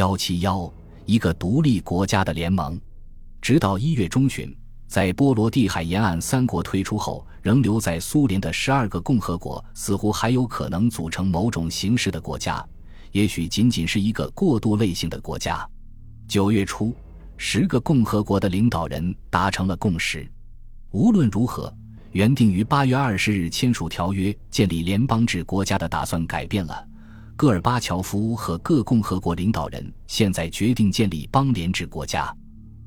幺七幺一个独立国家的联盟。直到一月中旬，在波罗的海沿岸三国退出后，仍留在苏联的十二个共和国似乎还有可能组成某种形式的国家，也许仅仅是一个过渡类型的国家。九月初，十个共和国的领导人达成了共识。无论如何，原定于八月二十日签署条约、建立联邦制国家的打算改变了。戈尔巴乔夫和各共和国领导人现在决定建立邦联制国家。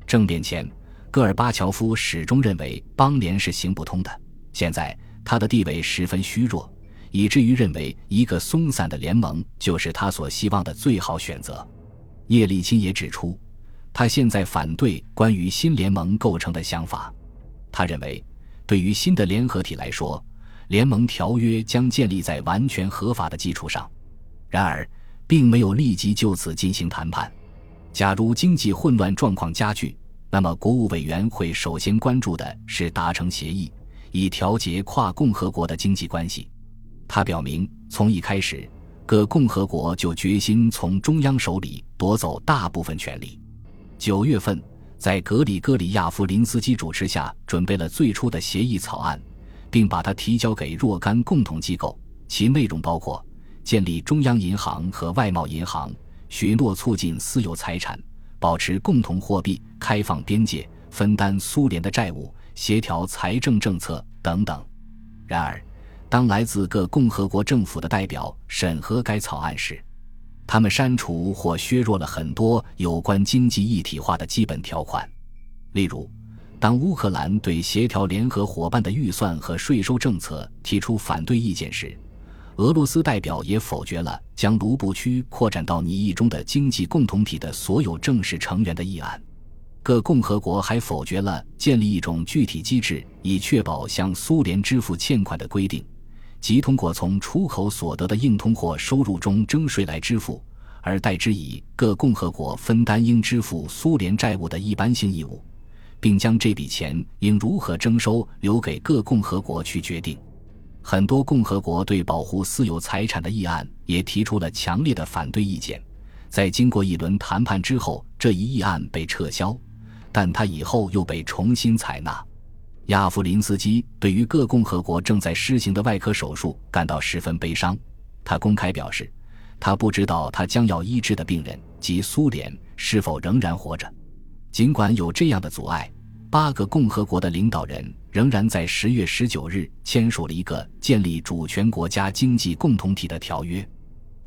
政变前，戈尔巴乔夫始终认为邦联是行不通的。现在，他的地位十分虚弱，以至于认为一个松散的联盟就是他所希望的最好选择。叶利钦也指出，他现在反对关于新联盟构成的想法。他认为，对于新的联合体来说，联盟条约将建立在完全合法的基础上。然而，并没有立即就此进行谈判。假如经济混乱状况加剧，那么国务委员会首先关注的是达成协议，以调节跨共和国的经济关系。他表明，从一开始，各共和国就决心从中央手里夺走大部分权力。九月份，在格里戈里亚夫林斯基主持下，准备了最初的协议草案，并把它提交给若干共同机构，其内容包括。建立中央银行和外贸银行，许诺促进私有财产，保持共同货币，开放边界，分担苏联的债务，协调财政政策等等。然而，当来自各共和国政府的代表审核该草案时，他们删除或削弱了很多有关经济一体化的基本条款。例如，当乌克兰对协调联合伙伴的预算和税收政策提出反对意见时，俄罗斯代表也否决了将卢布区扩展到拟议中的经济共同体的所有正式成员的议案。各共和国还否决了建立一种具体机制以确保向苏联支付欠款的规定，即通过从出口所得的硬通货收入中征税来支付，而代之以各共和国分担应支付苏联债务的一般性义务，并将这笔钱应如何征收留给各共和国去决定。很多共和国对保护私有财产的议案也提出了强烈的反对意见。在经过一轮谈判之后，这一议案被撤销，但他以后又被重新采纳。亚夫林斯基对于各共和国正在施行的外科手术感到十分悲伤。他公开表示，他不知道他将要医治的病人及苏联是否仍然活着。尽管有这样的阻碍。八个共和国的领导人仍然在十月十九日签署了一个建立主权国家经济共同体的条约。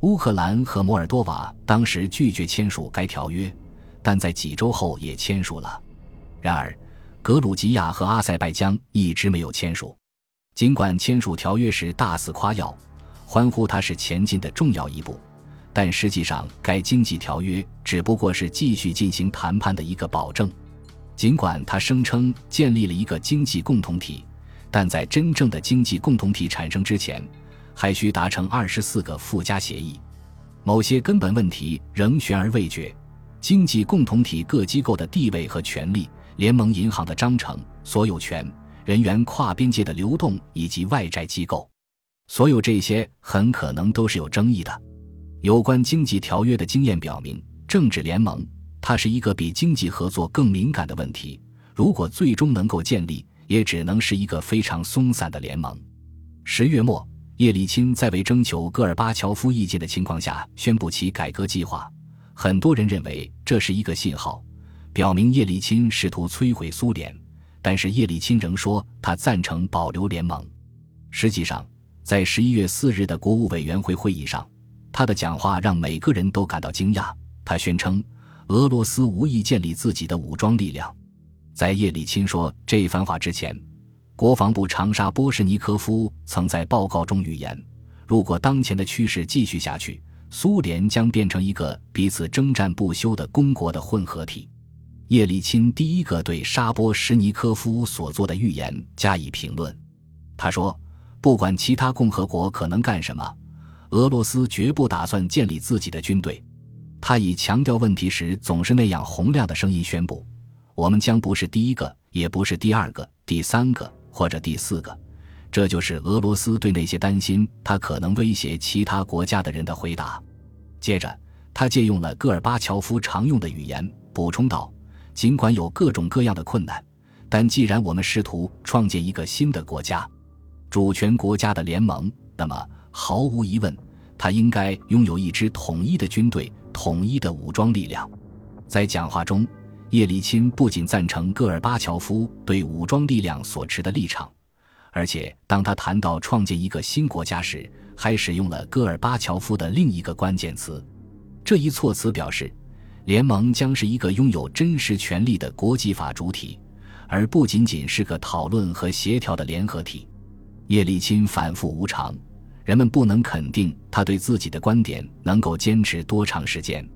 乌克兰和摩尔多瓦当时拒绝签署该条约，但在几周后也签署了。然而，格鲁吉亚和阿塞拜疆一直没有签署。尽管签署条约时大肆夸耀，欢呼它是前进的重要一步，但实际上该经济条约只不过是继续进行谈判的一个保证。尽管他声称建立了一个经济共同体，但在真正的经济共同体产生之前，还需达成二十四个附加协议。某些根本问题仍悬而未决：经济共同体各机构的地位和权利、联盟银行的章程、所有权、人员跨边界的流动以及外债机构。所有这些很可能都是有争议的。有关经济条约的经验表明，政治联盟。它是一个比经济合作更敏感的问题。如果最终能够建立，也只能是一个非常松散的联盟。十月末，叶利钦在未征求戈尔巴乔夫意见的情况下宣布其改革计划。很多人认为这是一个信号，表明叶利钦试图摧毁苏联。但是叶利钦仍说他赞成保留联盟。实际上，在十一月四日的国务委员会会议上，他的讲话让每个人都感到惊讶。他宣称。俄罗斯无意建立自己的武装力量。在叶利钦说这番话之前，国防部长沙波什尼科夫曾在报告中预言：如果当前的趋势继续下去，苏联将变成一个彼此征战不休的公国的混合体。叶利钦第一个对沙波什尼科夫所做的预言加以评论。他说：“不管其他共和国可能干什么，俄罗斯绝不打算建立自己的军队。”他以强调问题时总是那样洪亮的声音宣布：“我们将不是第一个，也不是第二个、第三个或者第四个。”这就是俄罗斯对那些担心他可能威胁其他国家的人的回答。接着，他借用了戈尔巴乔夫常用的语言，补充道：“尽管有各种各样的困难，但既然我们试图创建一个新的国家，主权国家的联盟，那么毫无疑问，他应该拥有一支统一的军队、统一的武装力量。”在讲话中，叶利钦不仅赞成戈尔巴乔夫对武装力量所持的立场，而且当他谈到创建一个新国家时，还使用了戈尔巴乔夫的另一个关键词。这一措辞表示，联盟将是一个拥有真实权力的国际法主体，而不仅仅是个讨论和协调的联合体。叶利钦反复无常，人们不能肯定他对自己的观点能够坚持多长时间。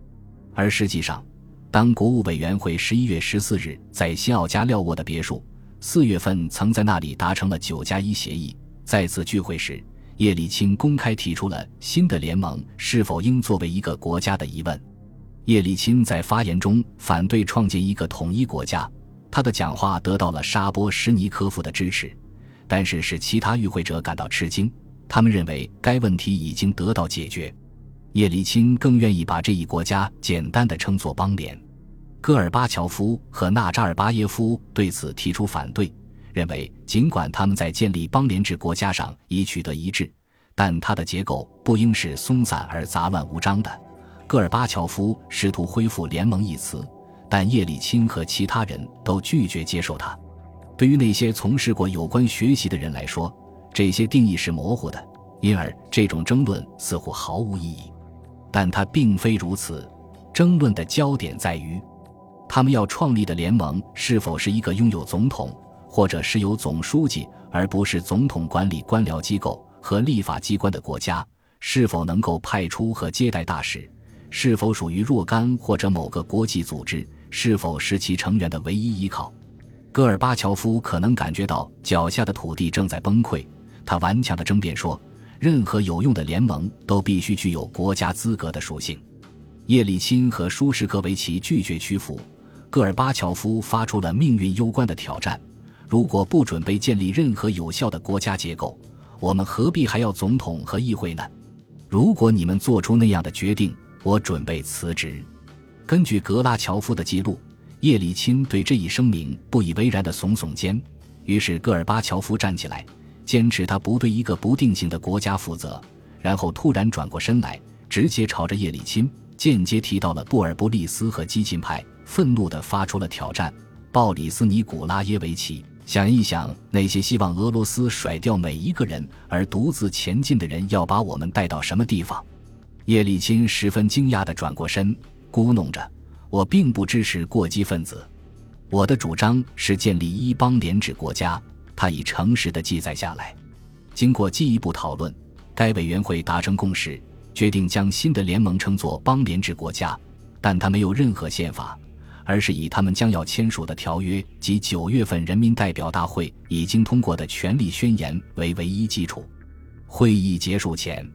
而实际上，当国务委员会十一月十四日在新奥加廖沃的别墅，四月份曾在那里达成了九加一协议，再次聚会时。叶利钦公开提出了新的联盟是否应作为一个国家的疑问。叶利钦在发言中反对创建一个统一国家，他的讲话得到了沙波什尼科夫的支持，但是使其他与会者感到吃惊。他们认为该问题已经得到解决。叶利钦更愿意把这一国家简单的称作邦联。戈尔巴乔夫和纳扎尔巴耶夫对此提出反对。认为，尽管他们在建立邦联制国家上已取得一致，但它的结构不应是松散而杂乱无章的。戈尔巴乔夫试图恢复“联盟”一词，但叶利钦和其他人都拒绝接受它。对于那些从事过有关学习的人来说，这些定义是模糊的，因而这种争论似乎毫无意义。但它并非如此，争论的焦点在于，他们要创立的联盟是否是一个拥有总统。或者是由总书记而不是总统管理官僚机构和立法机关的国家，是否能够派出和接待大使？是否属于若干或者某个国际组织？是否是其成员的唯一依靠？戈尔巴乔夫可能感觉到脚下的土地正在崩溃，他顽强地争辩说：“任何有用的联盟都必须具有国家资格的属性。”叶利钦和舒什科维奇拒绝屈服，戈尔巴乔夫发出了命运攸关的挑战。如果不准备建立任何有效的国家结构，我们何必还要总统和议会呢？如果你们做出那样的决定，我准备辞职。根据格拉乔夫的记录，叶利钦对这一声明不以为然地耸耸肩。于是戈尔巴乔夫站起来，坚持他不对一个不定型的国家负责，然后突然转过身来，直接朝着叶利钦，间接提到了布尔布利斯和激进派，愤怒地发出了挑战：鲍里斯尼古拉耶维奇。想一想，那些希望俄罗斯甩掉每一个人而独自前进的人，要把我们带到什么地方？叶利钦十分惊讶地转过身，咕哝着：“我并不支持过激分子，我的主张是建立一邦联制国家。”他已诚实地记载下来。经过进一步讨论，该委员会达成共识，决定将新的联盟称作邦联制国家，但他没有任何宪法。而是以他们将要签署的条约及九月份人民代表大会已经通过的权力宣言为唯一基础。会议结束前，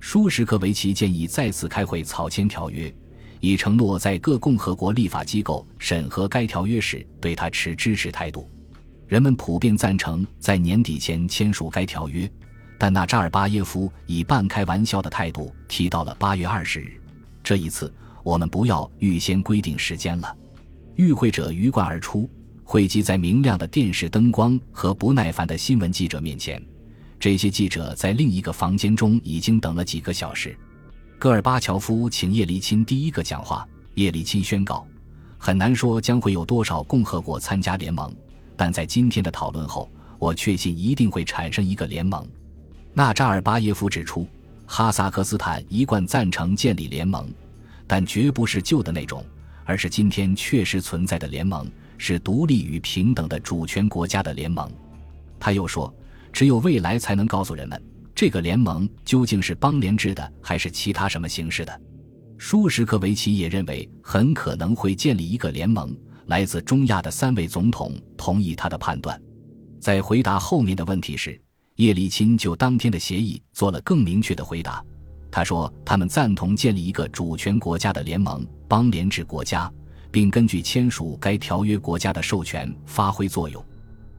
舒什克维奇建议再次开会草签条约，以承诺在各共和国立法机构审核该条约时对他持支持态度。人们普遍赞成在年底前签署该条约，但纳扎尔巴耶夫以半开玩笑的态度提到了八月二十日。这一次，我们不要预先规定时间了。与会者鱼贯而出，汇集在明亮的电视灯光和不耐烦的新闻记者面前。这些记者在另一个房间中已经等了几个小时。戈尔巴乔夫请叶利钦第一个讲话。叶利钦宣告：“很难说将会有多少共和国参加联盟，但在今天的讨论后，我确信一定会产生一个联盟。”纳扎尔巴耶夫指出，哈萨克斯坦一贯赞成建立联盟，但绝不是旧的那种。而是今天确实存在的联盟，是独立与平等的主权国家的联盟。他又说，只有未来才能告诉人们，这个联盟究竟是邦联制的还是其他什么形式的。舒什克维奇也认为，很可能会建立一个联盟。来自中亚的三位总统同意他的判断。在回答后面的问题时，叶利钦就当天的协议做了更明确的回答。他说：“他们赞同建立一个主权国家的联盟——邦联制国家，并根据签署该条约国家的授权发挥作用。”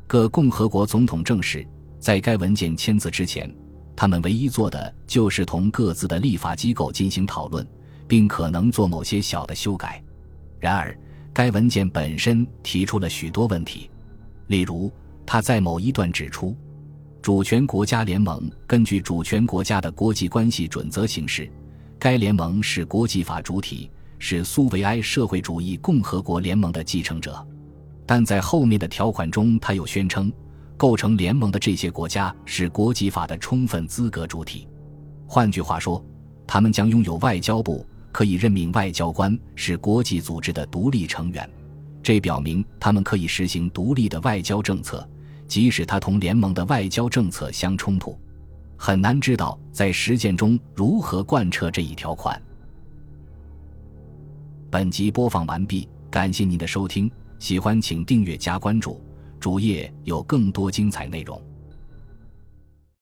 各共和国总统证实，在该文件签字之前，他们唯一做的就是同各自的立法机构进行讨论，并可能做某些小的修改。然而，该文件本身提出了许多问题，例如，他在某一段指出，主权国家联盟根据主权国家的国际关系准则行事，该联盟是国际法主体，是苏维埃社会主义共和国联盟的继承者。但在后面的条款中，他又宣称，构成联盟的这些国家是国际法的充分资格主体。换句话说，他们将拥有外交部。可以任命外交官，是国际组织的独立成员，这表明他们可以实行独立的外交政策，即使它同联盟的外交政策相冲突。很难知道在实践中如何贯彻这一条款。本集播放完毕，感谢您的收听，喜欢请订阅加关注，主页有更多精彩内容。